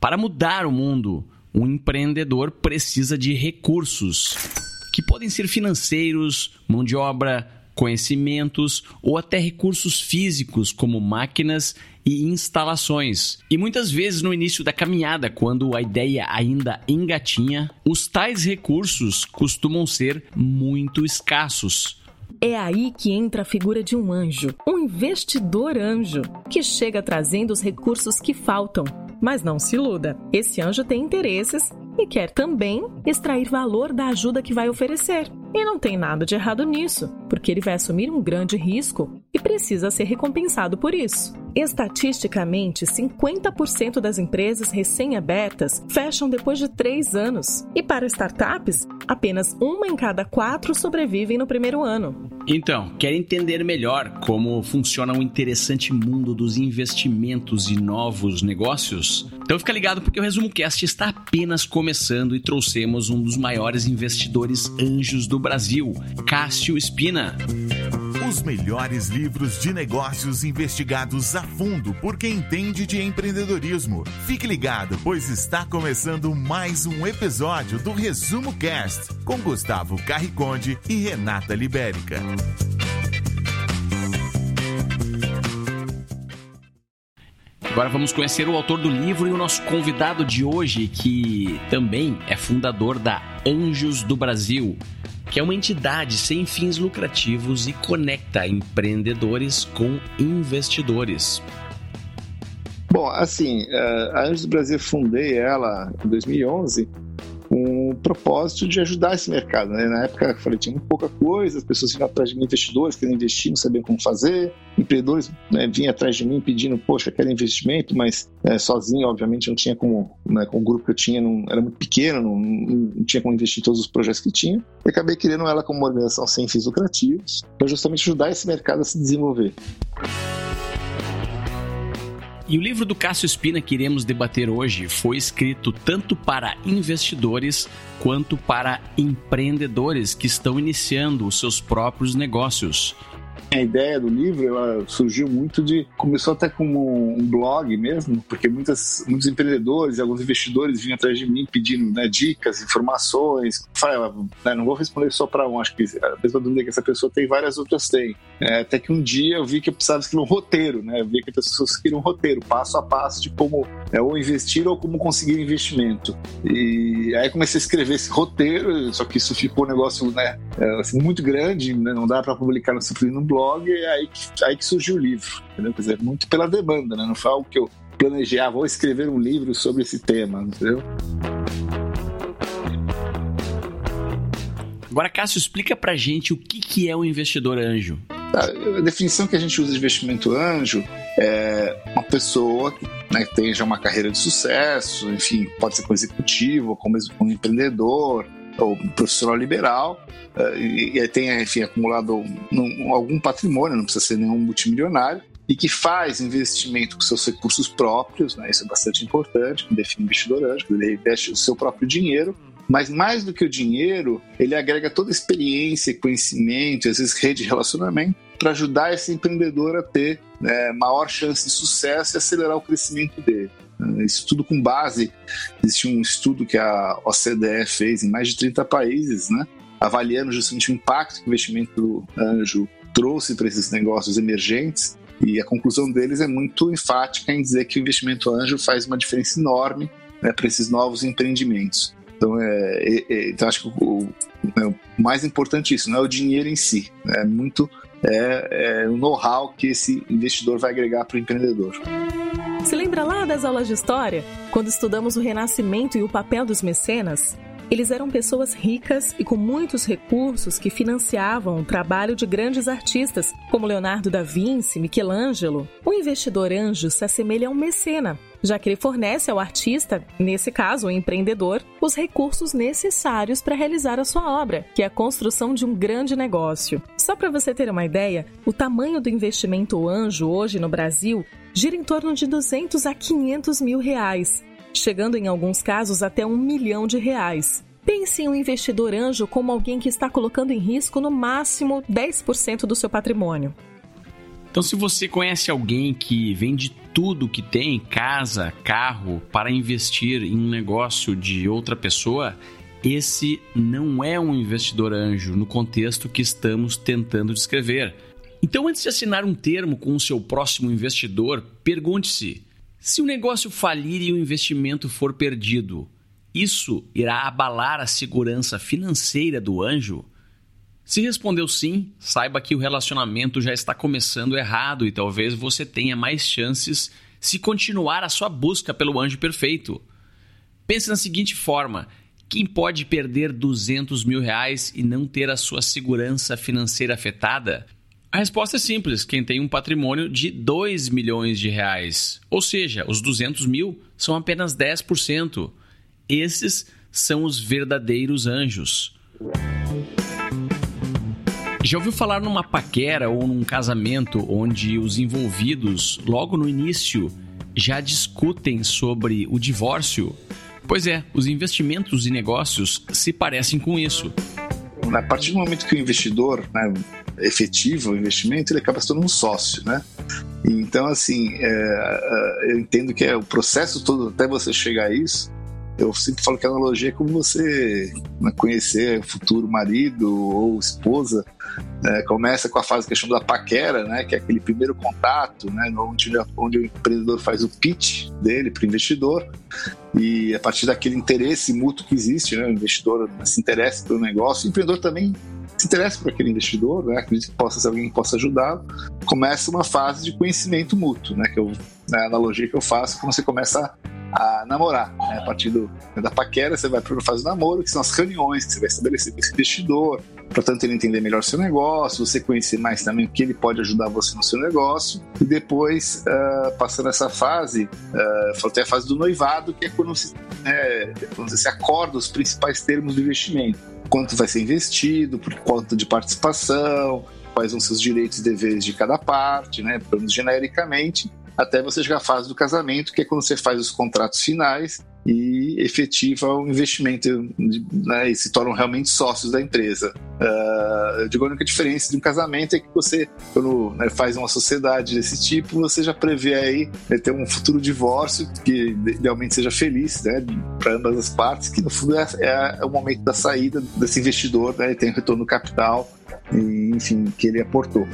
Para mudar o mundo, um empreendedor precisa de recursos, que podem ser financeiros, mão de obra, conhecimentos ou até recursos físicos como máquinas e instalações. E muitas vezes no início da caminhada, quando a ideia ainda engatinha, os tais recursos costumam ser muito escassos. É aí que entra a figura de um anjo, um investidor anjo, que chega trazendo os recursos que faltam. Mas não se iluda, esse anjo tem interesses e quer também extrair valor da ajuda que vai oferecer. E não tem nada de errado nisso, porque ele vai assumir um grande risco e precisa ser recompensado por isso. Estatisticamente, 50% das empresas recém-abertas fecham depois de três anos. E para startups, apenas uma em cada quatro sobrevivem no primeiro ano. Então, quer entender melhor como funciona o interessante mundo dos investimentos e novos negócios? Então fica ligado porque o Resumo Cast está apenas começando e trouxemos um dos maiores investidores anjos do Brasil, Cássio Espina. Os melhores livros de negócios investigados a fundo por quem entende de empreendedorismo. Fique ligado, pois está começando mais um episódio do Resumo Cast com Gustavo Carriconde e Renata Libérica. Agora vamos conhecer o autor do livro e o nosso convidado de hoje, que também é fundador da Anjos do Brasil que é uma entidade sem fins lucrativos e conecta empreendedores com investidores. Bom, assim, eh, a Anjos do Brasil fundei ela em 2011 com o propósito de ajudar esse mercado. Né? Na época, eu falei, tinha muito pouca coisa, as pessoas vinham atrás de mim, investidores querendo investir, não sabiam como fazer, empreendedores né, vinham atrás de mim pedindo, poxa, quero investimento, mas é, sozinho, obviamente, não tinha como, né, com o grupo que eu tinha, não, era muito pequeno, não, não, tinha como investir em todos os projetos que tinha, e acabei criando ela como uma organização sem fins lucrativos, para justamente ajudar esse mercado a se desenvolver. E o livro do Cássio Espina que iremos debater hoje foi escrito tanto para investidores quanto para empreendedores que estão iniciando os seus próprios negócios. A ideia do livro ela surgiu muito de. Começou até como um blog mesmo, porque muitas, muitos empreendedores e alguns investidores vinham atrás de mim pedindo né, dicas, informações. Fala, né, não vou responder só para um, acho que a mesma dúvida que essa pessoa tem, várias outras têm. É, até que um dia eu vi que eu precisava escrever um roteiro, né? Eu vi que as pessoas queriam um roteiro, passo a passo de como é, ou investir ou como conseguir investimento. E aí comecei a escrever esse roteiro, só que isso ficou um negócio né, é, assim, muito grande, né, não dá para publicar no, no blog blog, é aí que, aí que surgiu o livro. Entendeu? Quer dizer, muito pela demanda, né? Não foi algo que eu planejei, ah, vou escrever um livro sobre esse tema, entendeu? Agora, Cássio, explica pra gente o que, que é um investidor anjo. A definição que a gente usa de investimento anjo é uma pessoa que né, tem já uma carreira de sucesso, enfim, pode ser como executivo, como, como empreendedor, ou profissional liberal, uh, e, tem, enfim, acumulado um, algum patrimônio, não precisa ser nenhum multimilionário, e que faz investimento com seus recursos próprios, né, isso é bastante importante, que define investidor anjo, ele investe o seu próprio dinheiro, mas mais do que o dinheiro, ele agrega toda a experiência, conhecimento, às vezes rede de relacionamento, para ajudar esse empreendedor a ter né, maior chance de sucesso e acelerar o crescimento dele. Isso tudo com base. Existe um estudo que a OCDE fez em mais de 30 países, né? avaliando justamente o impacto que o investimento anjo trouxe para esses negócios emergentes. E a conclusão deles é muito enfática em dizer que o investimento anjo faz uma diferença enorme né, para esses novos empreendimentos. Então, é, é, é então acho que o, é, o, mais importante é isso, não é o dinheiro em si, é muito é, é o know-how que esse investidor vai agregar para o empreendedor. Se lembra lá das aulas de história, quando estudamos o Renascimento e o papel dos mecenas? Eles eram pessoas ricas e com muitos recursos que financiavam o trabalho de grandes artistas, como Leonardo da Vinci, Michelangelo. O investidor anjo se assemelha a um mecena, já que ele fornece ao artista, nesse caso o empreendedor, os recursos necessários para realizar a sua obra, que é a construção de um grande negócio. Só para você ter uma ideia, o tamanho do investimento anjo hoje no Brasil gira em torno de 200 a 500 mil reais, chegando em alguns casos até um milhão de reais. Pense em um investidor anjo como alguém que está colocando em risco no máximo 10% do seu patrimônio. Então, se você conhece alguém que vende tudo que tem, casa, carro, para investir em um negócio de outra pessoa, esse não é um investidor anjo no contexto que estamos tentando descrever. Então, antes de assinar um termo com o seu próximo investidor, pergunte-se: se o negócio falir e o investimento for perdido, isso irá abalar a segurança financeira do anjo? Se respondeu sim, saiba que o relacionamento já está começando errado e talvez você tenha mais chances se continuar a sua busca pelo anjo perfeito. Pense na seguinte forma: quem pode perder 200 mil reais e não ter a sua segurança financeira afetada? A resposta é simples: quem tem um patrimônio de 2 milhões de reais. Ou seja, os 200 mil são apenas 10%. Esses são os verdadeiros anjos. Já ouviu falar numa paquera ou num casamento onde os envolvidos, logo no início, já discutem sobre o divórcio? Pois é, os investimentos e negócios se parecem com isso. A partir do momento que o investidor né, efetivo o investimento, ele acaba se tornando um sócio, né? Então, assim, é, é, eu entendo que é o processo todo até você chegar a isso, eu sempre falo que a analogia é como você né, conhecer o futuro marido ou esposa. Né, começa com a fase que chama da paquera, né, que é aquele primeiro contato, né, onde, onde o empreendedor faz o pitch dele para o investidor. E a partir daquele interesse mútuo que existe, né, o investidor se interessa pelo negócio, o empreendedor também se interessa por aquele investidor, né, acredita que possa ser alguém que possa ajudá-lo, começa uma fase de conhecimento mútuo, né, que eu, né, a analogia que eu faço quando você começa a namorar. Né? A partir do, da paquera, você vai para a fase do namoro, que são as reuniões que você vai estabelecer com esse investidor, para tanto ele entender melhor o seu negócio, você conhecer mais também o que ele pode ajudar você no seu negócio, e depois, uh, passando essa fase, uh, até a fase do noivado, que é quando né, quando você acorda os principais termos do investimento. Quanto vai ser investido, por quanto de participação, quais vão ser os direitos e deveres de cada parte, né, genericamente, até você chegar à fase do casamento, que é quando você faz os contratos finais e efetiva o investimento né, e se tornam realmente sócios da empresa. Uh, eu digo a única diferença de um casamento é que você, quando né, faz uma sociedade desse tipo, você já prevê aí né, ter um futuro divórcio que idealmente seja feliz né, para ambas as partes, que no fundo é, é, o momento da saída desse investidor, né, tem retorno do capital, e, enfim, que ele aportou.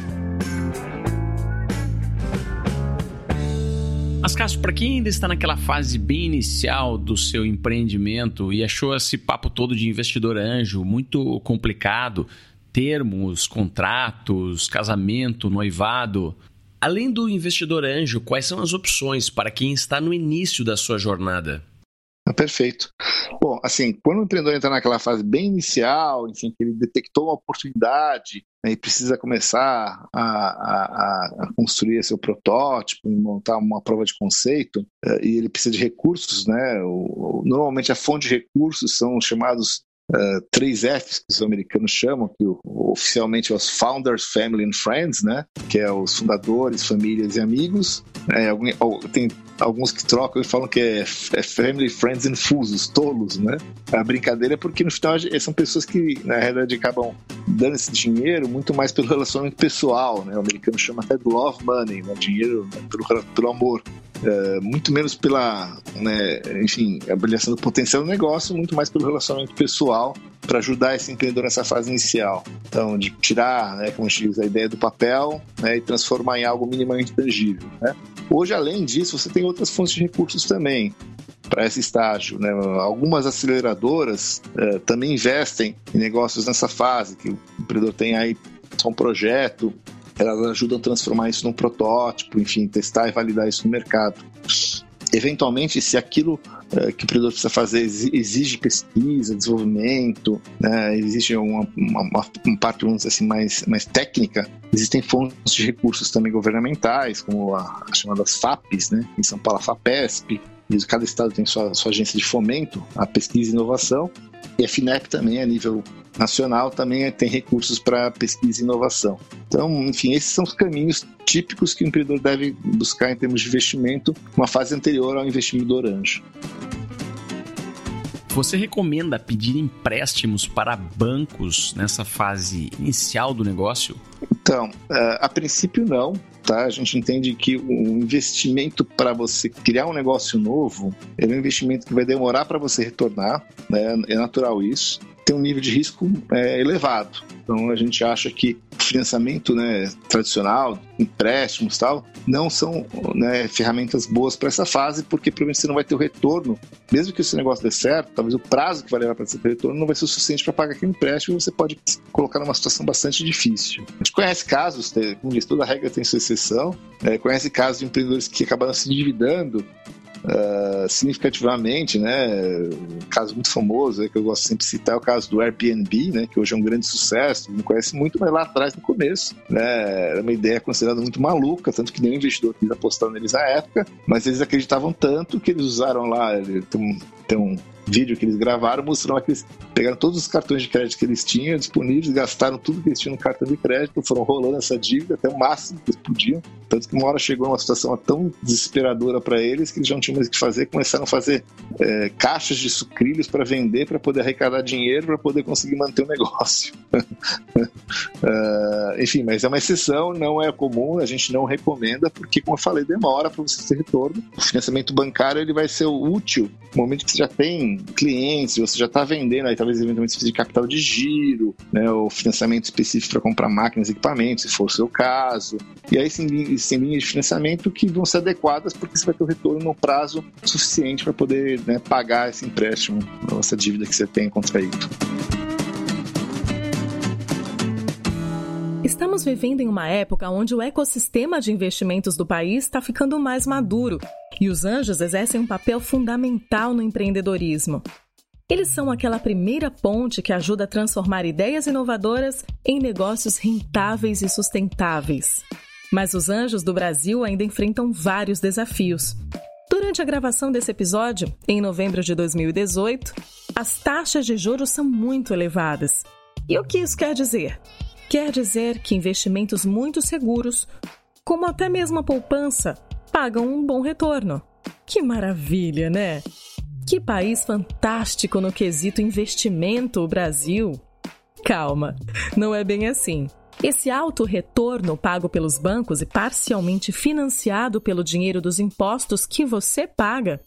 Mas, Cássio, para quem ainda está naquela fase bem inicial do seu empreendimento e achou esse papo todo de investidor anjo muito complicado, termos, contratos, casamento, noivado, além do investidor anjo, quais são as opções para quem está no início da sua jornada? Ah, perfeito. Bom, assim, quando o empreendedor entra naquela fase bem inicial, enfim, que ele detectou uma oportunidade né, e precisa começar a, a, a, construir seu protótipo, montar uma prova de conceito, eh, e ele precisa de recursos, né? Normalmente a fonte de recursos são chamados uh, três Fs que os americanos chamam, que oficialmente é os Founders, Family and Friends, né? Que é os fundadores, famílias e amigos. É, tem alguns que trocam e falam que é, é family, friends and fools, tolos, né? A brincadeira é porque no final são pessoas que na realidade acabam dando esse dinheiro muito mais pelo relacionamento pessoal, né? O americano chama até de love money, né? Dinheiro né? pelo, pelo amor. É, muito menos pela, né, enfim, avaliação do potencial do negócio, muito mais pelo relacionamento pessoal para ajudar esse empreendedor nessa fase inicial. Então, de tirar, né, como a gente diz, a ideia do papel né, e transformar em algo minimamente tangível. Né? Hoje, além disso, você tem outras fontes de recursos também para esse estágio. Né? Algumas aceleradoras uh, também investem em negócios nessa fase, que o empreendedor tem aí só um projeto, elas ajudam a transformar isso num protótipo, enfim, testar e validar isso no mercado. Eventualmente, se aquilo uh, que o empreendedor precisa fazer exige pesquisa, desenvolvimento, né, exige uma, uma, uma parte, vamos dizer assim, mais, mais técnica, existem fontes de recursos também governamentais, como a, as chamadas FAPs, né, em São Paulo a FAPESP, cada estado tem sua, sua agência de fomento à pesquisa e inovação, e a FINEP também, a nível nacional, também tem recursos para pesquisa e inovação. Então, enfim, esses são os caminhos típicos que o empreendedor deve buscar em termos de investimento, uma fase anterior ao investimento do anjo. Você recomenda pedir empréstimos para bancos nessa fase inicial do negócio? Então, uh, a princípio não, tá? A gente entende que o investimento para você criar um negócio novo é um investimento que vai demorar para você retornar, né? É natural isso tem um nível de risco é, elevado. Então a gente acha que financiamento né, tradicional, empréstimos tal, não são né, ferramentas boas para essa fase, porque provavelmente você não vai ter o retorno, mesmo que esse negócio dê certo, talvez o prazo que vai levar para esse retorno não vai ser o suficiente para pagar aquele empréstimo e você pode colocar numa situação bastante difícil. A gente conhece casos, como diz, toda regra tem sua exceção, é, conhece casos de empreendedores que acabaram se endividando uh, significativamente, né? Um caso muito famoso é, que eu gosto sempre de citar é o caso do Airbnb, né? Que hoje é um grande sucesso, não conhece muito, mas lá atrás, no começo, né? Era uma ideia considerada muito maluca, tanto que nenhum investidor quis apostar neles na época, mas eles acreditavam tanto que eles usaram lá, tem tem um vídeo que eles gravaram mostrando que eles pegaram todos os cartões de crédito que eles tinham disponíveis, gastaram tudo que eles tinham no cartão de crédito, foram rolando essa dívida até o máximo que eles podiam. Tanto que uma hora chegou uma situação tão desesperadora para eles que eles não tinham mais o que fazer, começaram a fazer é, caixas de sucrilhos para vender, para poder arrecadar dinheiro, para poder conseguir manter o negócio. uh, enfim, mas é uma exceção, não é comum, a gente não recomenda, porque, como eu falei, demora para você ter retorno. O financiamento bancário ele vai ser útil no momento que você já tem clientes, você já está vendendo, aí talvez eventualmente você de capital de giro, né, ou financiamento específico para comprar máquinas e equipamentos, se for o seu caso. E aí sim, linhas de financiamento que vão ser adequadas porque você vai ter o retorno no prazo suficiente para poder né, pagar esse empréstimo, essa dívida que você tem contraído. Estamos vivendo em uma época onde o ecossistema de investimentos do país está ficando mais maduro e os anjos exercem um papel fundamental no empreendedorismo. Eles são aquela primeira ponte que ajuda a transformar ideias inovadoras em negócios rentáveis e sustentáveis. Mas os anjos do Brasil ainda enfrentam vários desafios. Durante a gravação desse episódio, em novembro de 2018, as taxas de juros são muito elevadas. E o que isso quer dizer? Quer dizer que investimentos muito seguros, como até mesmo a poupança, pagam um bom retorno. Que maravilha, né? Que país fantástico no quesito investimento, o Brasil! Calma, não é bem assim. Esse alto retorno pago pelos bancos e parcialmente financiado pelo dinheiro dos impostos que você paga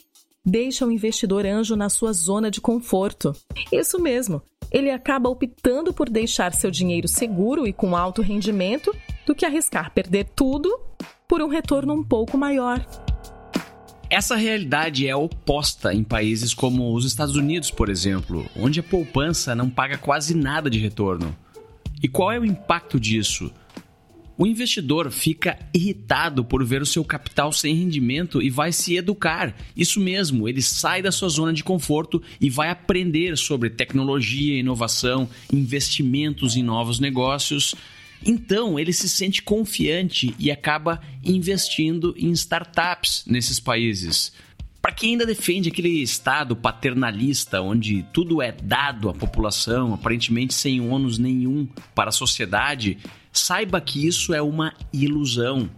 deixa o investidor anjo na sua zona de conforto. Isso mesmo, ele acaba optando por deixar seu dinheiro seguro e com alto rendimento do que arriscar perder tudo por um retorno um pouco maior. Essa realidade é oposta em países como os Estados Unidos, por exemplo, onde a poupança não paga quase nada de retorno. E qual é o impacto disso? O investidor fica irritado por ver o seu capital sem rendimento e vai se educar. Isso mesmo, ele sai da sua zona de conforto e vai aprender sobre tecnologia, inovação, investimentos em novos negócios. Então, ele se sente confiante e acaba investindo em startups nesses países. Para quem ainda defende aquele Estado paternalista onde tudo é dado à população, aparentemente sem ônus nenhum para a sociedade, saiba que isso é uma ilusão.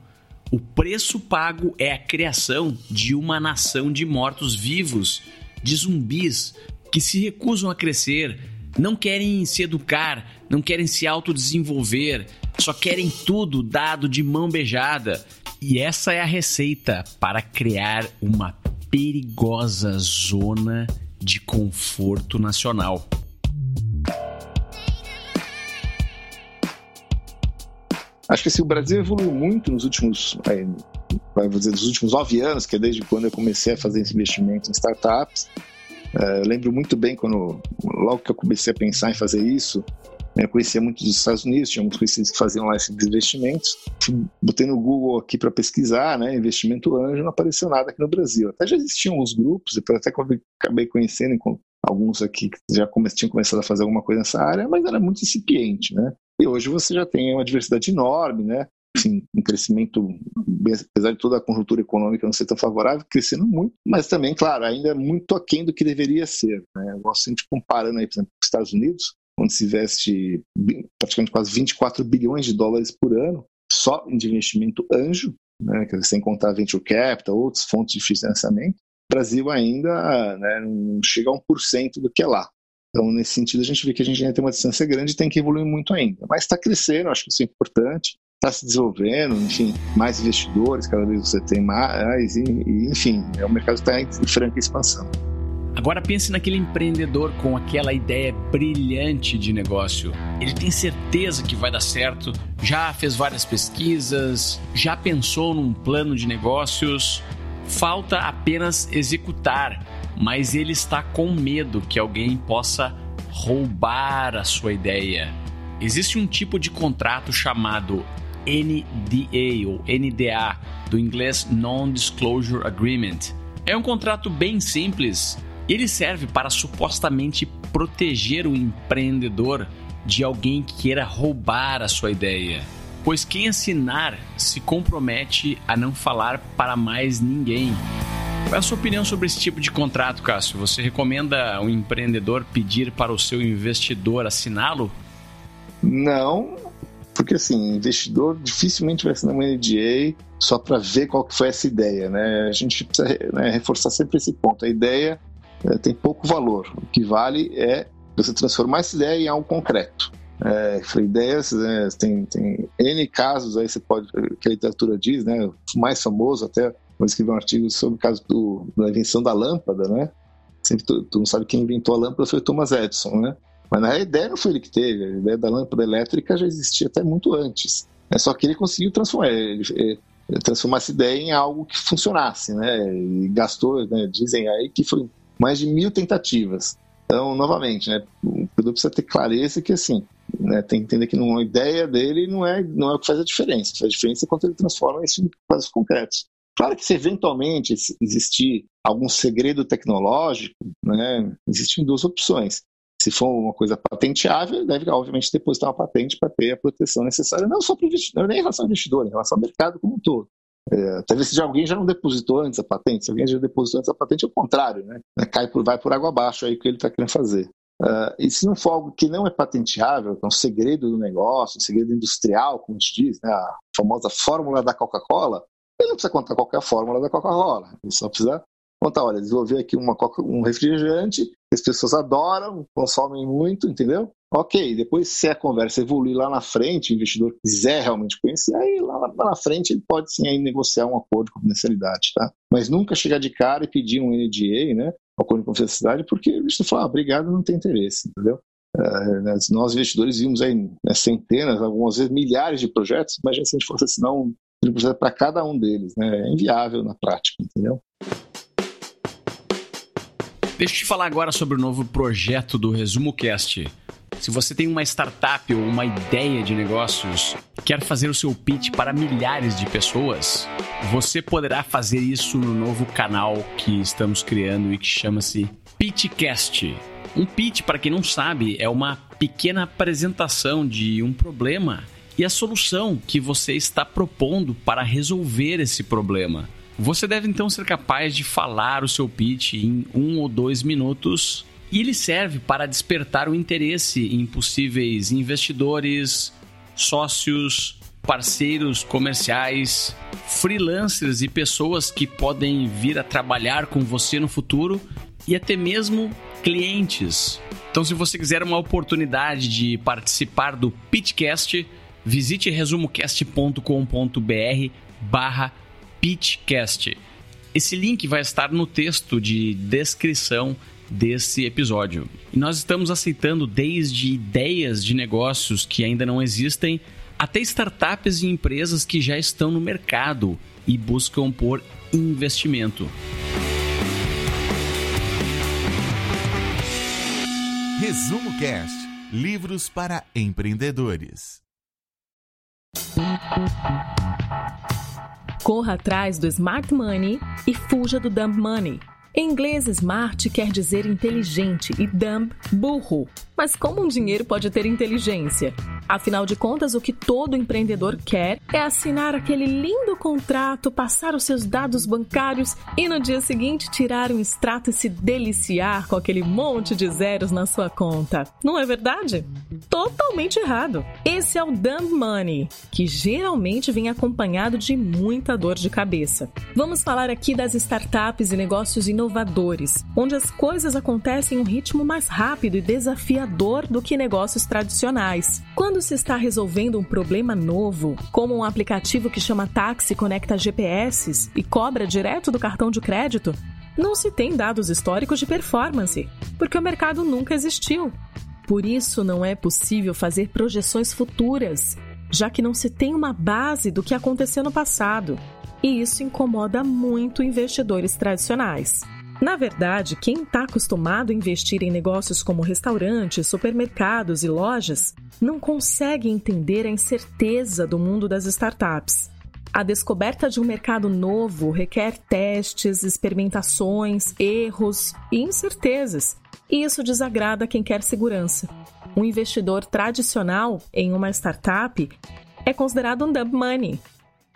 O preço pago é a criação de uma nação de mortos-vivos, de zumbis que se recusam a crescer, não querem se educar, não querem se autodesenvolver, só querem tudo dado de mão beijada. E essa é a receita para criar uma perigosa zona de conforto nacional. Acho que assim, o Brasil evoluiu muito nos últimos, vai dizer, nos últimos nove anos, que é desde quando eu comecei a fazer esse investimento em startups. É, eu lembro muito bem quando, logo que eu comecei a pensar em fazer isso, né, eu conhecia muito dos Estados Unidos, tinha muitos conhecidos que faziam lá esses investimentos. Botei no Google aqui para pesquisar, né, investimento anjo, não apareceu nada aqui no Brasil. Até já existiam os grupos, depois até acabei conhecendo alguns aqui que já come, tinham começado a fazer alguma coisa nessa área, mas era muito incipiente, né? E hoje você já tem uma diversidade enorme, né? Assim, um crescimento, apesar de toda a conjuntura econômica não ser tão favorável, crescendo muito, mas também, claro, ainda é muito aquém do que deveria ser. Né? Eu gosto sempre comparando aí, por exemplo, os Estados Unidos, onde se investe praticamente quase 24 bilhões de dólares por ano só em investimento anjo, né, sem contar venture capital, outras fontes de financiamento. O Brasil ainda né, não chega a 1% do que é lá. Então, nesse sentido, a gente vê que a gente ainda tem uma distância grande e tem que evoluir muito ainda. Mas está crescendo, acho que isso é importante, está se desenvolvendo, enfim, mais investidores, cada vez você tem mais, e, e enfim, é, o mercado está em franca expansão. Agora pense naquele empreendedor com aquela ideia brilhante de negócio. Ele tem certeza que vai dar certo, já fez várias pesquisas, já pensou num plano de negócios. Falta apenas executar, mas ele está com medo que alguém possa roubar a sua ideia. Existe um tipo de contrato chamado NDA ou NDA, do inglês Non-Disclosure Agreement. É um contrato bem simples ele serve para supostamente proteger o empreendedor de alguém que queira roubar a sua ideia. Pois quem assinar se compromete a não falar para mais ninguém. Qual é a sua opinião sobre esse tipo de contrato, Cássio? Você recomenda um empreendedor pedir para o seu investidor assiná-lo? Não, porque assim, investidor dificilmente vai assinar uma NDA só para ver qual que foi essa ideia, né? A gente precisa né, reforçar sempre esse ponto. A ideia é, tem pouco valor. O que vale é você transformar essa ideia em algo concreto. É, ideias, né, tem, tem N casos aí você pode, que a literatura diz, né, o mais famoso até, eu escrevi um artigo sobre o caso do, da invenção da lâmpada, né, sempre tu, tu, não sabe quem inventou a lâmpada foi o Thomas Edison, né, mas na ideia não foi ele que teve, a ideia da lâmpada elétrica já existia até muito antes, é só que ele conseguiu transformar, ele, ele, transformar essa ideia em algo que funcionasse, né, e gastou, né, dizem aí que foi mais de mil tentativas. Então, novamente, né, o produto precisa ter clareza que, assim, né, tem que entender que uma ideia dele não é, não é o que faz a diferença. O que faz a diferença é quando ele transforma isso em coisas concretas. Claro que se eventualmente existir algum segredo tecnológico, né, existem duas opções. Se for uma coisa patenteável, deve, obviamente, depositar uma patente para ter a proteção necessária, não só para o investidor, nem em relação ao investidor, em relação ao mercado como um todo. É, talvez se alguém já não depositou antes a patente, se alguém já depositou antes a patente, é o contrário, né? É, cai por, vai por água abaixo aí o que ele está querendo fazer. Uh, e se não for algo que não é patenteável, que é um segredo do negócio, um segredo industrial, como a gente diz, né? a famosa fórmula da Coca-Cola, ele não precisa contar qualquer fórmula da Coca-Cola, ele só precisa contar, olha, desenvolver aqui uma, um refrigerante as pessoas adoram, consomem muito, entendeu? Ok, depois se a conversa evoluir lá na frente, o investidor quiser realmente conhecer, aí lá, lá na frente ele pode sim aí negociar um acordo de confidencialidade, tá? Mas nunca chegar de cara e pedir um NDA, né? Um acordo de confidencialidade, porque o investidor fala, ah, obrigado, não tem interesse, entendeu? Uh, nós investidores vimos aí né, centenas, algumas vezes milhares de projetos, imagina se a gente fosse assinar um projeto para cada um deles, né? É inviável na prática, entendeu? Deixa eu te falar agora sobre o novo projeto do Resumo Cast. Se você tem uma startup ou uma ideia de negócios, quer fazer o seu pitch para milhares de pessoas, você poderá fazer isso no novo canal que estamos criando e que chama-se Pitchcast. Um pitch, para quem não sabe, é uma pequena apresentação de um problema e a solução que você está propondo para resolver esse problema. Você deve então ser capaz de falar o seu pitch em um ou dois minutos e ele serve para despertar o interesse em possíveis investidores, sócios, parceiros comerciais, freelancers e pessoas que podem vir a trabalhar com você no futuro e até mesmo clientes. Então, se você quiser uma oportunidade de participar do Pitchcast, visite resumocast.com.br barra Pitchcast. Esse link vai estar no texto de descrição desse episódio. E nós estamos aceitando desde ideias de negócios que ainda não existem até startups e empresas que já estão no mercado e buscam por investimento. Resumo Cast Livros para empreendedores. Corra atrás do Smart Money e fuja do Dumb Money. Em inglês, smart quer dizer inteligente e dumb, burro. Mas como um dinheiro pode ter inteligência? Afinal de contas, o que todo empreendedor quer é assinar aquele lindo contrato, passar os seus dados bancários e no dia seguinte tirar um extrato e se deliciar com aquele monte de zeros na sua conta. Não é verdade? Totalmente errado. Esse é o dumb money, que geralmente vem acompanhado de muita dor de cabeça. Vamos falar aqui das startups e negócios inovadores, onde as coisas acontecem em um ritmo mais rápido e desafiador do que negócios tradicionais. Quando quando se está resolvendo um problema novo, como um aplicativo que chama táxi conecta GPS e cobra direto do cartão de crédito, não se tem dados históricos de performance, porque o mercado nunca existiu. Por isso, não é possível fazer projeções futuras, já que não se tem uma base do que aconteceu no passado. E isso incomoda muito investidores tradicionais. Na verdade, quem está acostumado a investir em negócios como restaurantes, supermercados e lojas não consegue entender a incerteza do mundo das startups. A descoberta de um mercado novo requer testes, experimentações, erros e incertezas, e isso desagrada quem quer segurança. Um investidor tradicional em uma startup é considerado um dump money,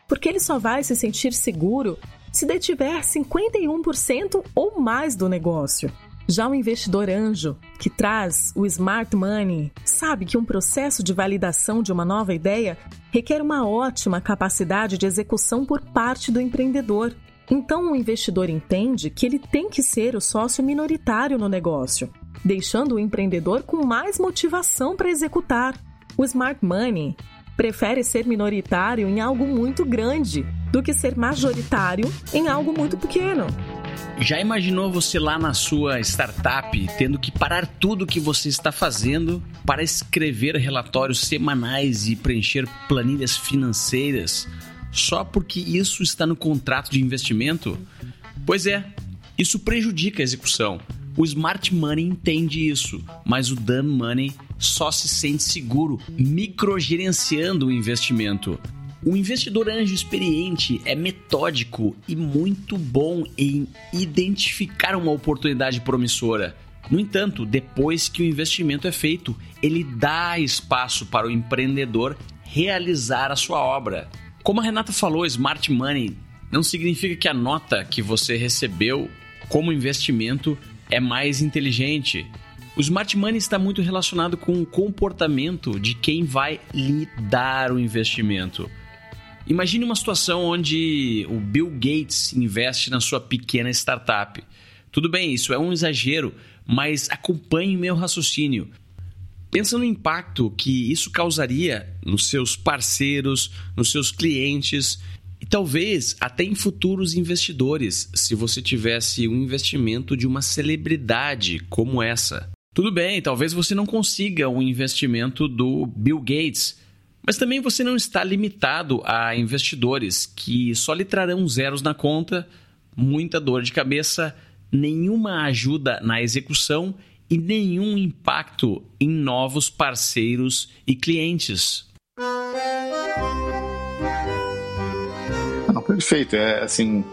porque ele só vai se sentir seguro se detiver 51% ou mais do negócio. Já o investidor anjo, que traz o smart money, sabe que um processo de validação de uma nova ideia requer uma ótima capacidade de execução por parte do empreendedor. Então, o investidor entende que ele tem que ser o sócio minoritário no negócio, deixando o empreendedor com mais motivação para executar. O smart money prefere ser minoritário em algo muito grande do que ser majoritário em algo muito pequeno. Já imaginou você lá na sua startup tendo que parar tudo o que você está fazendo para escrever relatórios semanais e preencher planilhas financeiras só porque isso está no contrato de investimento? Pois é, isso prejudica a execução. O smart money entende isso, mas o dumb money só se sente seguro microgerenciando o investimento. O investidor anjo experiente é metódico e muito bom em identificar uma oportunidade promissora. No entanto, depois que o investimento é feito, ele dá espaço para o empreendedor realizar a sua obra. Como a Renata falou, smart money não significa que a nota que você recebeu como investimento é mais inteligente. O smart money está muito relacionado com o comportamento de quem vai lhe dar o investimento. Imagine uma situação onde o Bill Gates investe na sua pequena startup. Tudo bem, isso é um exagero, mas acompanhe meu raciocínio. Pensa no impacto que isso causaria nos seus parceiros, nos seus clientes talvez até em futuros investidores, se você tivesse um investimento de uma celebridade como essa. Tudo bem, talvez você não consiga um investimento do Bill Gates, mas também você não está limitado a investidores que só lhe trarão zeros na conta, muita dor de cabeça, nenhuma ajuda na execução e nenhum impacto em novos parceiros e clientes. Perfeito. É assim,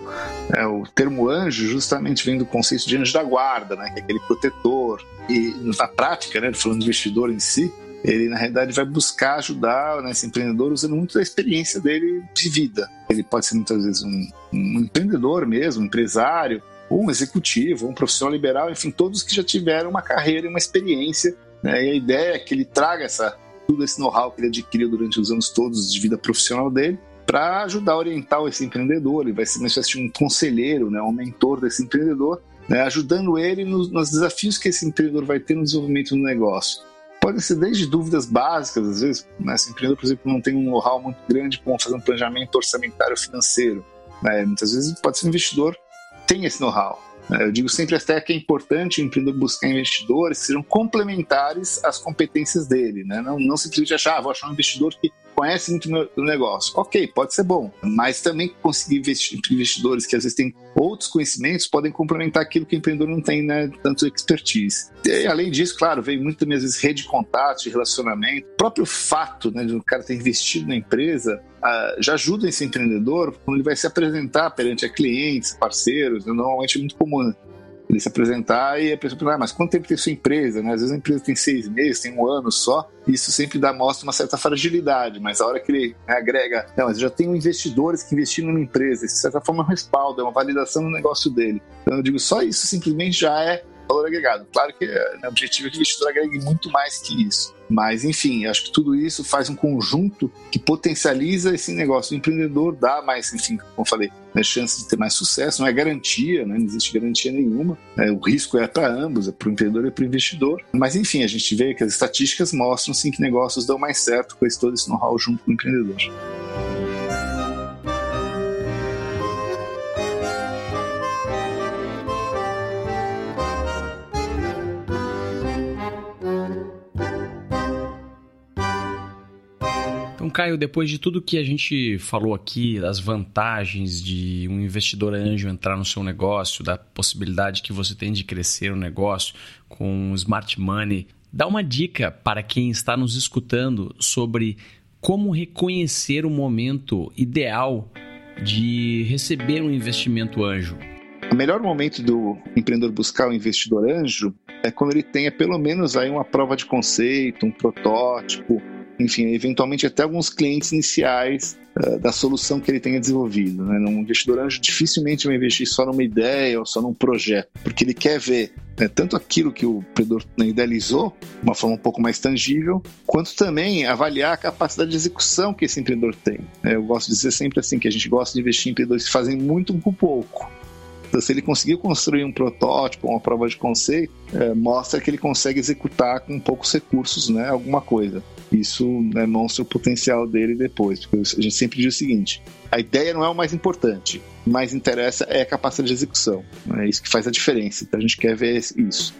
é, o termo anjo justamente vem do conceito de anjo da guarda, né, que é aquele protetor. E na prática, né, falando do investidor em si, ele na realidade vai buscar ajudar né, esse empreendedor usando muito da experiência dele de vida. Ele pode ser muitas vezes um, um empreendedor mesmo, um empresário, ou um executivo, ou um profissional liberal, enfim, todos que já tiveram uma carreira uma experiência. Né, e a ideia é que ele traga essa, tudo esse know-how que ele adquiriu durante os anos todos de vida profissional dele para ajudar a orientar esse empreendedor. Ele vai ser um conselheiro, né, um mentor desse empreendedor, né, ajudando ele nos, nos desafios que esse empreendedor vai ter no desenvolvimento do negócio. Pode ser desde dúvidas básicas, às vezes, né? se o empreendedor, por exemplo, não tem um know-how muito grande como fazer um planejamento orçamentário financeiro. Né? Muitas vezes pode ser um investidor tem esse know-how. Né? Eu digo sempre até que é importante o empreendedor buscar investidores que sejam complementares às competências dele, né? não, não simplesmente achar, ah, vou achar um investidor que conhece muito do negócio. Ok, pode ser bom, mas também conseguir investidores que às vezes têm outros conhecimentos podem complementar aquilo que o empreendedor não tem, né, tanto expertise. E, além disso, claro, vem muito também às vezes rede de contatos, de relacionamento. O próprio fato né, de um cara ter investido na empresa uh, já ajuda esse empreendedor quando ele vai se apresentar perante a clientes, parceiros. Normalmente é muito comum ele se apresentar e a pessoa perguntar, ah, mas quanto tempo tem sua empresa? Né? Às vezes a empresa tem seis meses, tem um ano só, isso sempre dá, mostra uma certa fragilidade, mas a hora que ele né, agrega, não, mas já tenho investidores que investiram na empresa, isso de certa forma é um respaldo, é uma validação no negócio dele. Então eu digo, só isso simplesmente já é valor agregado. Claro que né, o objetivo é que o investidor agregue muito mais que isso. Mas, enfim, acho que tudo isso faz um conjunto que potencializa esse negócio. O empreendedor dá mais, enfim, como falei, né, chance de ter mais sucesso, não é garantia, né, não existe garantia nenhuma. Né, o risco é para ambos, é para o empreendedor e para o investidor. Mas, enfim, a gente vê que as estatísticas mostram sim, que negócios dão mais certo com esse, todo esse know-how junto com o empreendedor. Caio, depois de tudo que a gente falou aqui, das vantagens de um investidor anjo entrar no seu negócio, da possibilidade que você tem de crescer o negócio com smart money, dá uma dica para quem está nos escutando sobre como reconhecer o momento ideal de receber um investimento anjo. O melhor momento do empreendedor buscar o um investidor anjo é quando ele tenha pelo menos aí uma prova de conceito, um protótipo, enfim, eventualmente até alguns clientes iniciais uh, da solução que ele tenha desenvolvido. Né? Um investidor anjo dificilmente vai investir só numa ideia ou só num projeto, porque ele quer ver né, tanto aquilo que o empreendedor né, idealizou, de uma forma um pouco mais tangível, quanto também avaliar a capacidade de execução que esse empreendedor tem. É, eu gosto de dizer sempre assim, que a gente gosta de investir em empreendedores que fazem muito com pouco. Então, se ele conseguiu construir um protótipo, uma prova de conceito, é, mostra que ele consegue executar com poucos recursos né, alguma coisa. Isso né, mostra o potencial dele depois. Porque a gente sempre diz o seguinte: a ideia não é o mais importante, o mais interessa é a capacidade de execução. É isso que faz a diferença. Então a gente quer ver isso.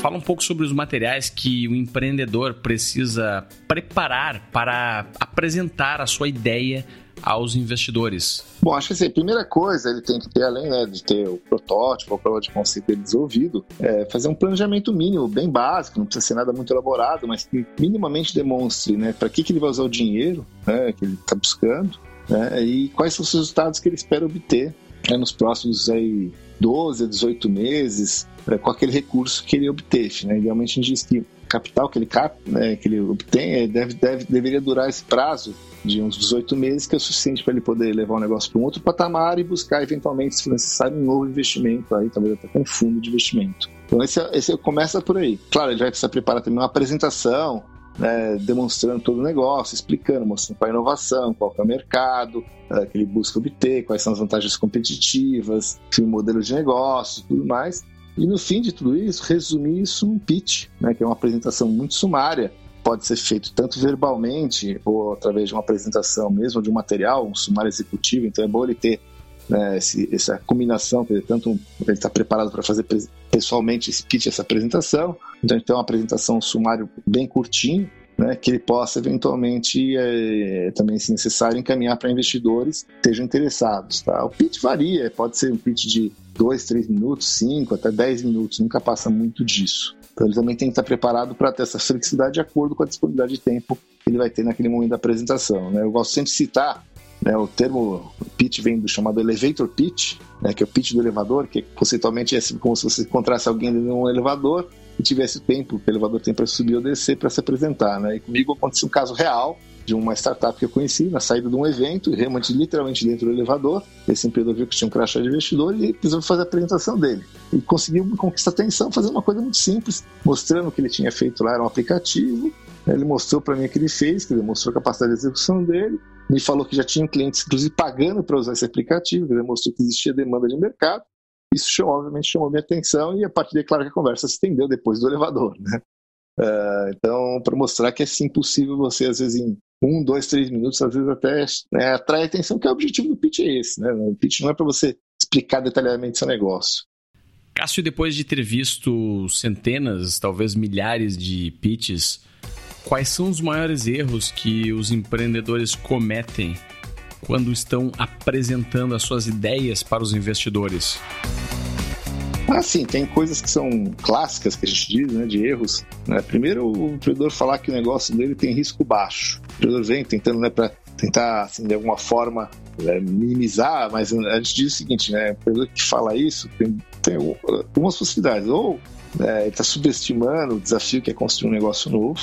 Fala um pouco sobre os materiais que o empreendedor precisa preparar para apresentar a sua ideia aos investidores? Bom, acho que assim, a primeira coisa ele tem que ter, além né, de ter o protótipo, a prova de conceito desenvolvido, é fazer um planejamento mínimo, bem básico, não precisa ser nada muito elaborado, mas que minimamente demonstre né, para que, que ele vai usar o dinheiro né, que ele está buscando né, e quais são os resultados que ele espera obter né, nos próximos aí, 12 a 18 meses é, com aquele recurso que ele obteve. Né? Idealmente a gente diz que capital que ele, cap, né, que ele obtém deve, deve, deveria durar esse prazo de uns 18 meses, que é o suficiente para ele poder levar o negócio para um outro patamar e buscar, eventualmente, se necessário, um novo investimento, aí talvez até com um fundo de investimento. Então, esse, esse começa por aí. Claro, ele vai precisar preparar também uma apresentação, né, demonstrando todo o negócio, explicando, mostrando qual é a inovação, qual é o mercado é, que ele busca obter, quais são as vantagens competitivas, o modelo de negócio, tudo mais. E no fim de tudo isso, resumir isso num pitch, né, que é uma apresentação muito sumária, pode ser feito tanto verbalmente ou através de uma apresentação mesmo, de um material, um sumário executivo. Então é bom ele ter né, esse, essa combinação, dizer, tanto ele está preparado para fazer pessoalmente esse pitch, essa apresentação, então tem uma apresentação, um sumário bem curtinho, né, que ele possa eventualmente, é, também se necessário, encaminhar para investidores que estejam interessados. Tá? O pitch varia, pode ser um pitch de 2, 3 minutos, 5 até 10 minutos, nunca passa muito disso. Então ele também tem que estar preparado para ter essa flexibilidade de acordo com a disponibilidade de tempo que ele vai ter naquele momento da apresentação. Né? Eu gosto sempre de citar né, o termo pitch vem do chamado elevator pitch, né, que é o pitch do elevador, que conceitualmente é assim, como se você encontrasse alguém dentro de um elevador e tivesse tempo que o elevador tem para subir ou descer para se apresentar. Né? E comigo aconteceu um caso real de uma startup que eu conheci na saída de um evento, realmente literalmente dentro do elevador. Esse empreendedor viu que tinha um crachá de investidor e precisou fazer a apresentação dele. E conseguiu conquistar atenção, fazer uma coisa muito simples, mostrando o que ele tinha feito lá, era um aplicativo. Ele mostrou para mim o que ele fez, que ele mostrou a capacidade de execução dele, me falou que já tinha clientes, inclusive, pagando para usar esse aplicativo, ele mostrou que existia demanda de mercado. Isso, obviamente, chamou minha atenção e, a partir daí, claro que a conversa se estendeu depois do elevador, né? Uh, então, para mostrar que é sim possível você, às vezes, em um, dois, três minutos, às vezes até né, atenção, que é o objetivo do pitch é esse, né? O pitch não é para você explicar detalhadamente seu negócio. Cássio, depois de ter visto centenas, talvez milhares de pitches, quais são os maiores erros que os empreendedores cometem quando estão apresentando as suas ideias para os investidores? Ah, sim, tem coisas que são clássicas que a gente diz, né, de erros. Né? Primeiro, o empreendedor falar que o negócio dele tem risco baixo. O empreendedor vem tentando, né, para tentar, assim, de alguma forma, é, minimizar, mas a gente diz o seguinte, né, o empreendedor que fala isso tem tem algumas possibilidades. Ou é, ele está subestimando o desafio que é construir um negócio novo.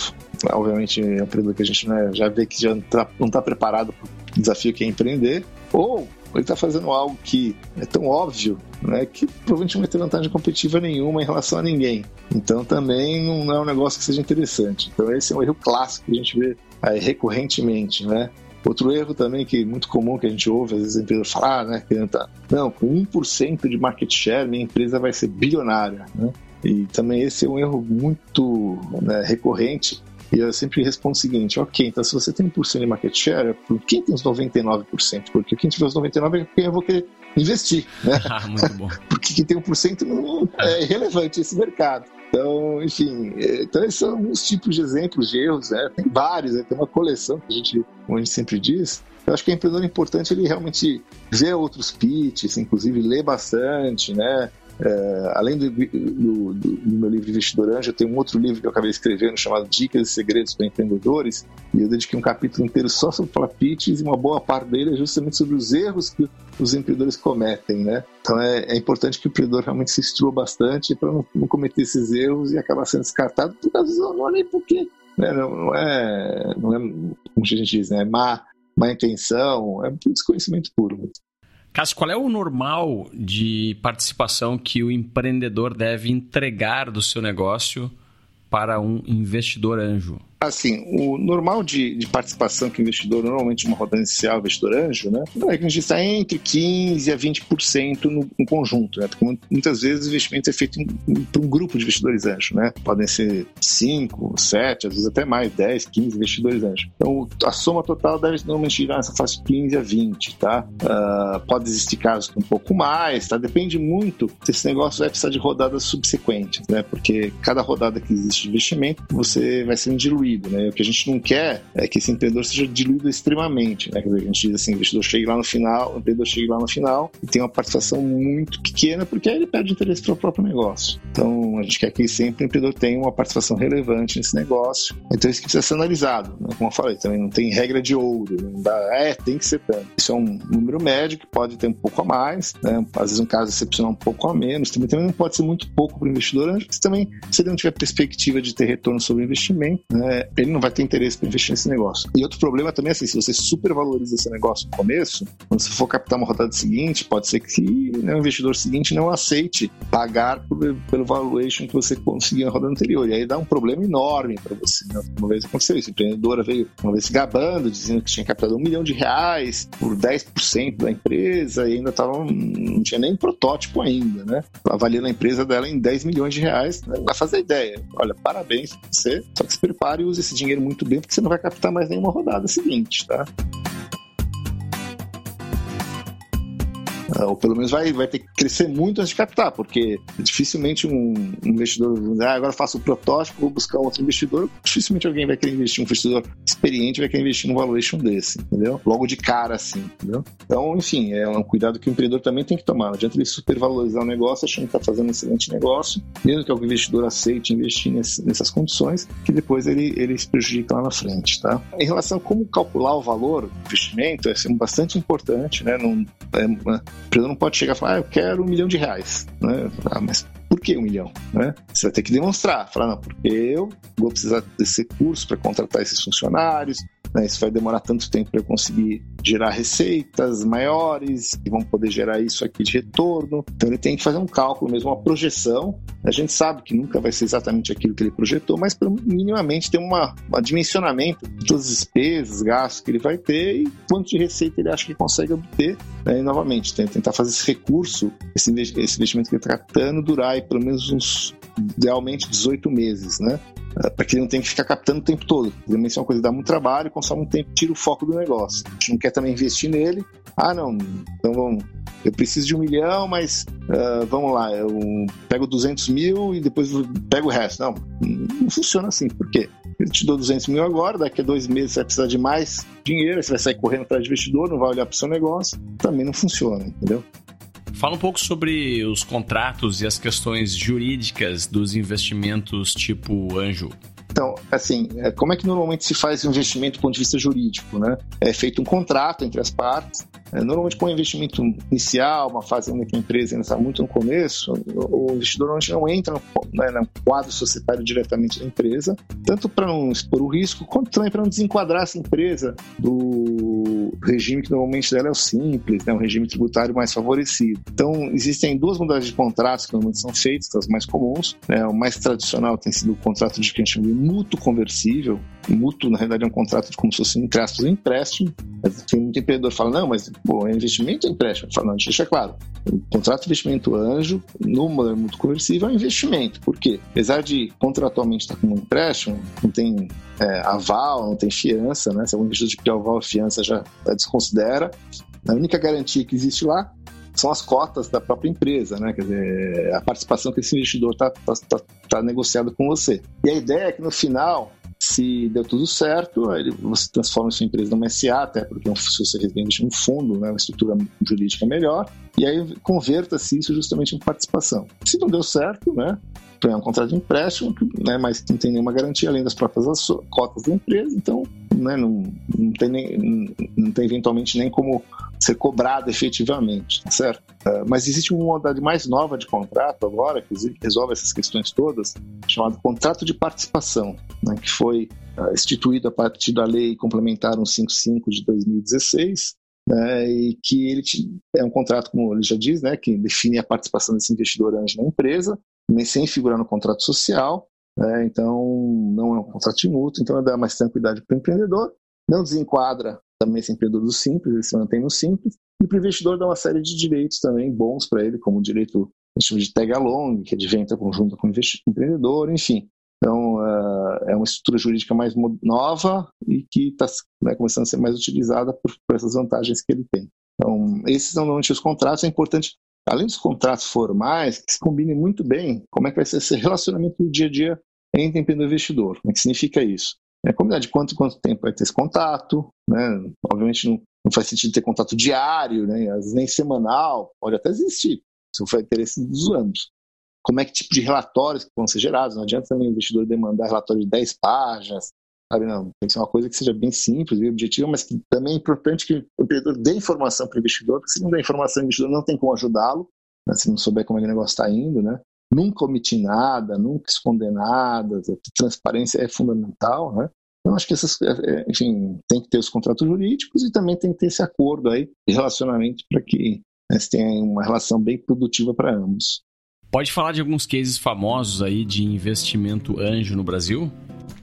Obviamente, é um período que a gente né, já vê que já não está preparado para o desafio que é empreender. Ou ele está fazendo algo que é tão óbvio né, que provavelmente não vai ter vantagem competitiva nenhuma em relação a ninguém. Então também não é um negócio que seja interessante. Então esse é um erro clássico que a gente vê aí, recorrentemente, né? Outro erro também que é muito comum que a gente ouve, às vezes a empresa falar, né, que tá, não, com 1% de market share minha empresa vai ser bilionária, né? E também esse é um erro muito né, recorrente e eu sempre respondo o seguinte: ok, então se você tem 1% de market share, por quem tem os 99%? Porque quem tiver os 99% é quem eu vou querer investir. Né? Ah, muito bom. Porque quem tem 1% não é irrelevante esse mercado. Então, enfim, é, então esses são alguns tipos de exemplos de erros, né? Tem vários, né? tem uma coleção que a gente, como a gente sempre diz. Eu acho que é empreendedor importante ele realmente ver outros pitches, inclusive ler bastante, né? É, além do, do, do, meu livro Investidor Anjo, eu tenho um outro livro que eu acabei escrevendo chamado Dicas e Segredos para Empreendedores, e eu dediquei um capítulo inteiro só sobre pitches e uma boa parte dele é justamente sobre os erros que os empreendedores cometem, né? Então é, é importante que o empreendedor realmente se instrua bastante para não, não, cometer esses erros e acabar sendo descartado, porque às vezes não é nem porque, né? não, não, é, não é, como a gente diz, né? má, má intenção, é desconhecimento puro. Cássio, qual é o normal de participação que o empreendedor deve entregar do seu negócio para um investidor anjo? Assim, o normal de, de participação que o investidor, normalmente uma rodada inicial, investidor anjo, né? É que a gente está entre 15% a 20% no, no conjunto, né? Porque muitas vezes o investimento é feito por um grupo de investidores anjo, né? Podem ser 5, 7, às vezes até mais, 10, 15 investidores anjo. Então, a soma total deve normalmente girar nessa faixa de 15 a 20, tá? Uh, pode existir casos com um pouco mais, tá? Depende muito se esse negócio vai precisar de rodadas subsequentes, né? Porque cada rodada que existe de investimento, você vai sendo diluído diluído, né? O que a gente não quer é que esse empreendedor seja diluído extremamente, né? Quer dizer, a gente diz assim, o investidor chegue lá no final, o empreendedor chegue lá no final e tem uma participação muito pequena porque aí ele perde interesse para o próprio negócio. Então, a gente quer que sempre o empreendedor tenha uma participação relevante nesse negócio. Então, isso que precisa ser analisado, né? Como eu falei, também não tem regra de ouro, não dá, é, tem que ser tanto. Isso é um número médio que pode ter um pouco a mais, né? Às vezes um caso excepcional um pouco a menos, também, também não pode ser muito pouco para o investidor, porque também, se ele não tiver perspectiva de ter retorno sobre o investimento, né? Ele não vai ter interesse para investir nesse negócio. E outro problema também é assim, se você supervaloriza esse negócio no começo, quando você for captar uma rodada seguinte, pode ser que né, o investidor seguinte não aceite pagar por, pelo valuation que você conseguiu na rodada anterior. E aí dá um problema enorme para você. Né? Uma vez aconteceu isso, a empreendedora veio uma vez gabando, dizendo que tinha captado um milhão de reais por 10% da empresa e ainda tava, não tinha nem protótipo ainda, né? Avaliando a empresa dela em 10 milhões de reais, né? vai fazer ideia. Olha, parabéns pra você, só que se prepare use esse dinheiro muito bem, porque você não vai captar mais nenhuma rodada seguinte, tá? Ou pelo menos vai, vai ter que crescer muito antes de captar, porque dificilmente um investidor, ah, agora faço o protótipo, vou buscar outro investidor, dificilmente alguém vai querer investir, um investidor experiente vai querer investir num valuation desse, entendeu? Logo de cara, assim, entendeu? Então, enfim, é um cuidado que o empreendedor também tem que tomar. Não adianta ele supervalorizar o negócio achando que está fazendo um excelente negócio, mesmo que algum investidor aceite investir nessas condições, que depois ele, ele se prejudica lá na frente, tá? Em relação a como calcular o valor do investimento, é bastante importante, né? Não, é, empreendedor não pode chegar e falar, ah, eu quero um milhão de reais. Né? Ah, mas por que um milhão? Né? Você vai ter que demonstrar. Falar, não, porque eu vou precisar desse curso para contratar esses funcionários, né? Isso vai demorar tanto tempo para eu conseguir gerar receitas maiores que vão poder gerar isso aqui de retorno. Então ele tem que fazer um cálculo mesmo, uma projeção. A gente sabe que nunca vai ser exatamente aquilo que ele projetou, mas minimamente tem uma, um dimensionamento de todas as despesas, gastos que ele vai ter e quanto de receita ele acha que consegue obter. Né? E novamente, tentar fazer esse recurso, esse, investimento que ele está captando, durar pelo menos uns, idealmente, 18 meses, né? É, para que ele não tenha que ficar captando o tempo todo. Também isso é uma coisa que dá muito trabalho, consome um tempo, tira o foco do negócio. A gente não quer também investir nele. Ah, não, então vamos, eu preciso de um milhão, mas uh, vamos lá, eu pego 200 mil e depois pego o resto. Não, não funciona assim. Por quê? Eu te dou 200 mil agora, daqui a dois meses você vai precisar de mais dinheiro, você vai sair correndo atrás de investidor, não vai olhar para o seu negócio. Também não funciona, entendeu? Fala um pouco sobre os contratos e as questões jurídicas dos investimentos tipo anjo. Então, assim, é, como é que normalmente se faz um investimento do ponto de vista jurídico, né? É feito um contrato entre as partes, é, normalmente com um investimento inicial, uma fase ainda que a empresa ainda está muito no começo, o investidor normalmente não entra no, né, no quadro societário diretamente da empresa, tanto para não expor o risco, quanto também para não desenquadrar essa empresa do regime que normalmente dela é o simples, né, um regime tributário mais favorecido. Então, existem duas modalidades de contratos que normalmente são feitas, as mais comuns. Né, o mais tradicional tem sido o contrato de que a gente mútuo conversível. Mútuo, na realidade, é um contrato de como se fosse, entre aspas, um empréstimo. Tem muito empreendedor que fala, não, mas Bom, é investimento ou empréstimo? Fala, não, deixa claro. O contrato de investimento anjo, no modelo muito conversível, é um investimento. Por quê? Apesar de contratualmente estar como um empréstimo, não tem é, aval, não tem fiança, né? Se algum investidor de aval ou fiança já desconsidera. A única garantia que existe lá são as cotas da própria empresa, né? Quer dizer, a participação que esse investidor está tá, tá, tá negociado com você. E a ideia é que no final se deu tudo certo, você transforma sua empresa numa SA, até porque se você revende um fundo, né, uma estrutura jurídica melhor, e aí converta-se isso justamente em participação. Se não deu certo, né, é um contrato de empréstimo, né, mas não tem nenhuma garantia além das próprias cotas da empresa, então né, não, não, tem nem, não tem eventualmente nem como ser cobrado efetivamente, tá certo? Uh, mas existe uma modalidade mais nova de contrato agora, que resolve essas questões todas, chamado contrato de participação, né, que foi uh, instituído a partir da lei complementar 155 de 2016, né, e que ele é um contrato, como ele já diz, né, que define a participação desse investidor anjo na empresa, nem sem figurar no contrato social, né, então não é um contrato de mútuo, então dá mais tranquilidade para o empreendedor, não desenquadra também esse empreendedor do simples, ele se mantém no simples, e para o investidor dá uma série de direitos também bons para ele, como o direito de tag along, que é de venda conjunta com o empreendedor, enfim. Então, uh, é uma estrutura jurídica mais nova e que está né, começando a ser mais utilizada por, por, essas vantagens que ele tem. Então, esses são normalmente os contratos. É importante, além dos contratos formais, que se combinem muito bem como é que vai ser esse relacionamento do dia a dia entre empreendedor e investidor. O que significa isso? É combinar de quanto quanto tempo vai ter esse contato, né? Obviamente não, não faz sentido ter contato diário, né? Às vezes nem semanal, pode até existir, se for interesse dos anos como é que tipo de relatórios que vão ser gerados. Não adianta também o investidor demandar relatório de 10 páginas, sabe? Não, tem que ser uma coisa que seja bem simples, bem objetiva, mas que também é importante que o empreendedor dê informação para o investidor, porque se não der informação, o investidor não tem como ajudá-lo, né? se não souber como é que o negócio está indo, né? Nunca omitir nada, nunca esconder nada, transparência é fundamental, né? Então, acho que essas, é, é, enfim, tem que ter os contratos jurídicos e também tem que ter esse acordo aí de relacionamento para que né, tenha uma relação bem produtiva para ambos. Pode falar de alguns cases famosos aí de investimento anjo no Brasil?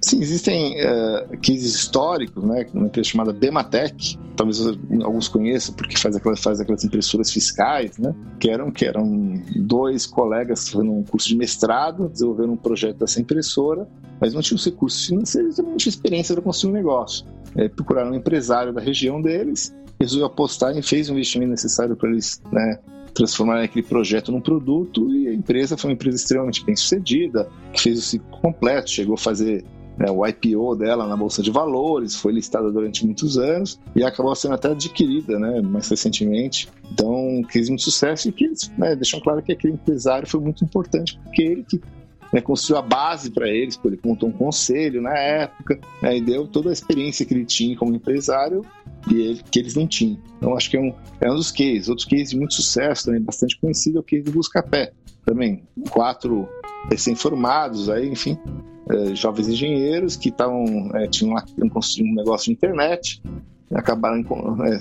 Sim, existem uh, cases históricos, né? Uma empresa chamada Bematec, talvez alguns conheçam porque faz aquelas, faz aquelas impressoras fiscais, né? Que eram, que eram dois colegas fazendo um curso de mestrado, desenvolveram um projeto dessa impressora, mas não tinham recursos financeiros e também não tinham experiência para construir um negócio. É, procuraram um empresário da região deles, resolveu apostar e fez o investimento necessário para eles né, transformar aquele projeto num produto e empresa foi uma empresa extremamente bem sucedida, que fez o ciclo completo, chegou a fazer né, o IPO dela na Bolsa de Valores, foi listada durante muitos anos e acabou sendo até adquirida né, mais recentemente. Então, quis muito sucesso e que né, claro que aquele empresário foi muito importante, porque ele que né, construiu a base para eles, ele montou um conselho na época, né, e deu toda a experiência que ele tinha como empresário e ele, que eles não tinham. Então, acho que é um, é um dos cases. Outros cases de muito sucesso também, bastante conhecido, é o case do Buscapé. Também, quatro recém-formados, aí, enfim, é, jovens engenheiros que estavam, é, tinham construído um negócio de internet, acabaram é,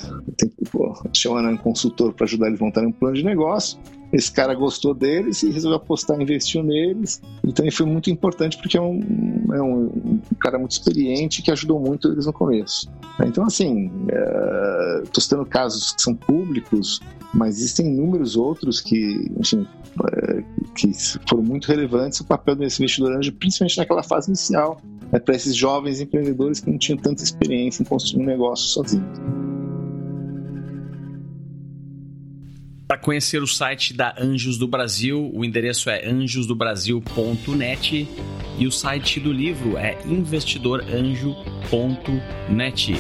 chamando um consultor para ajudar eles a montar um plano de negócio. Esse cara gostou deles e resolveu apostar, investiu neles. E também foi muito importante porque é um, é um, cara muito experiente que ajudou muito eles no começo. Então, assim, estou é, citando casos que são públicos, mas existem inúmeros outros que, enfim, é, que foram muito relevantes o papel desse investidor anjo, principalmente naquela fase inicial, né, para esses jovens empreendedores que não tinham tanta experiência em construir um negócio sozinhos. Conhecer o site da Anjos do Brasil, o endereço é anjosdobrasil.net e o site do livro é investidoranjo.net.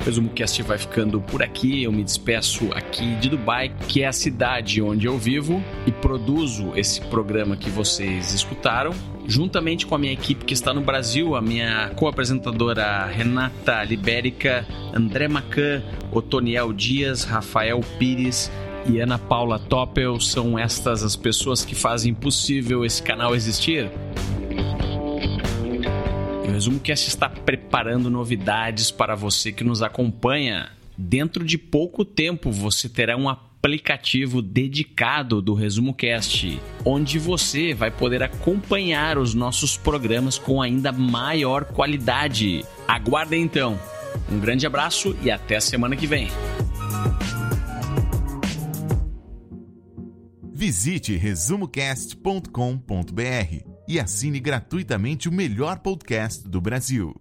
O Resumo vai ficando por aqui. Eu me despeço aqui de Dubai, que é a cidade onde eu vivo e produzo esse programa que vocês escutaram. juntamente com a minha equipe que está no Brasil, a minha co-apresentadora Renata Libérica, André Macan, Otoniel Dias, Rafael Pires e Ana Paula Toppel são estas as pessoas que fazem possível esse canal existir? O Resumo Cast está preparando novidades para você que nos acompanha. Dentro de pouco tempo você terá um aplicativo dedicado do Resumo Cast, onde você vai poder acompanhar os nossos programas com ainda maior qualidade. Aguarde então. Um grande abraço e até a semana que vem. Visite resumocast.com.br e assine gratuitamente o melhor podcast do Brasil.